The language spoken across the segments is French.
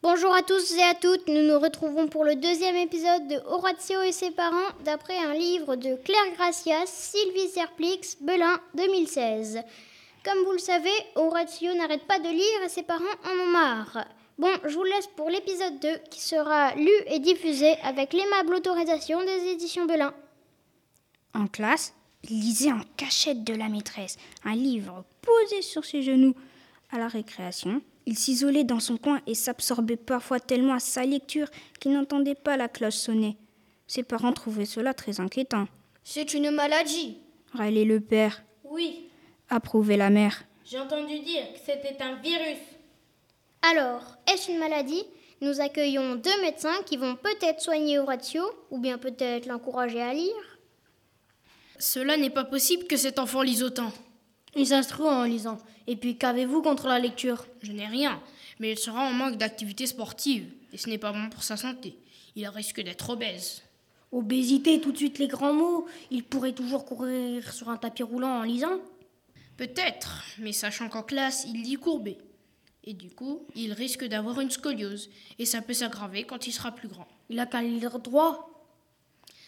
Bonjour à tous et à toutes, nous nous retrouvons pour le deuxième épisode de Horatio et ses parents d'après un livre de Claire Gracias, Sylvie Serplix, Belin, 2016. Comme vous le savez, Horatio n'arrête pas de lire et ses parents en ont marre. Bon, je vous laisse pour l'épisode 2 qui sera lu et diffusé avec l'aimable autorisation des éditions Belin. En classe, lisait en cachette de la maîtresse un livre posé sur ses genoux. À la récréation, il s'isolait dans son coin et s'absorbait parfois tellement à sa lecture qu'il n'entendait pas la cloche sonner. Ses parents trouvaient cela très inquiétant. C'est une maladie. Râlait le père. Oui, Approuvait la mère. j'ai entendu dire que c'était un virus. Alors, est-ce une maladie? Nous accueillons deux médecins qui vont peut-être soigner Horatio ou bien peut-être l'encourager à lire. Cela n'est pas possible que cet enfant lise autant. Il s'instruit en lisant. Et puis qu'avez-vous contre la lecture? Je n'ai rien, mais il sera en manque d'activité sportive, et ce n'est pas bon pour sa santé. Il risque d'être obèse. Obésité, tout de suite les grands mots. Il pourrait toujours courir sur un tapis roulant en lisant. Peut-être, mais sachant qu'en classe, il lit courbé. Et du coup, il risque d'avoir une scoliose, et ça peut s'aggraver quand il sera plus grand. Il a qu'à lire droit.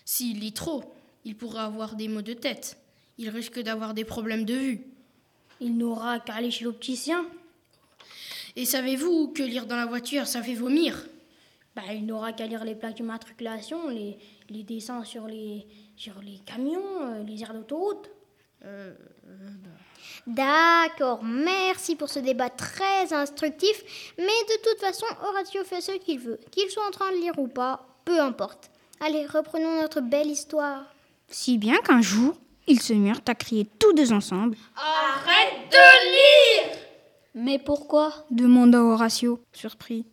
S'il lit trop, il pourrait avoir des maux de tête. Il risque d'avoir des problèmes de vue. Il n'aura qu'à aller chez l'opticien. Et savez-vous que lire dans la voiture, ça fait vomir? Bah, il n'aura qu'à lire les plaques d'immatriculation, les, les dessins sur les, sur les camions, euh, les aires d'autoroute. D'accord, merci pour ce débat très instructif, mais de toute façon, Horatio fait ce qu'il veut. Qu'il soit en train de lire ou pas, peu importe. Allez, reprenons notre belle histoire. Si bien qu'un jour, ils se mirent à crier tous deux ensemble, Arrête de lire Mais pourquoi? demanda Horatio, surpris.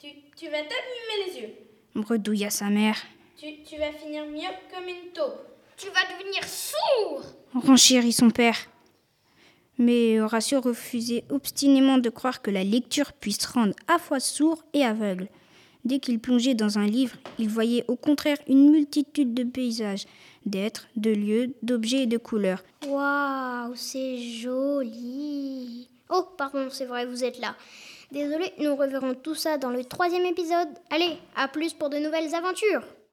tu, tu vas t'abîmer les yeux. Bredouilla sa mère. Tu, tu vas finir mieux comme une taupe. Tu vas devenir sourd renchérit son père. Mais Horatio refusait obstinément de croire que la lecture puisse rendre à fois sourd et aveugle. Dès qu'il plongeait dans un livre, il voyait au contraire une multitude de paysages, d'êtres, de lieux, d'objets et de couleurs. Waouh, c'est joli. Oh, pardon, c'est vrai, vous êtes là. Désolé, nous reverrons tout ça dans le troisième épisode. Allez, à plus pour de nouvelles aventures.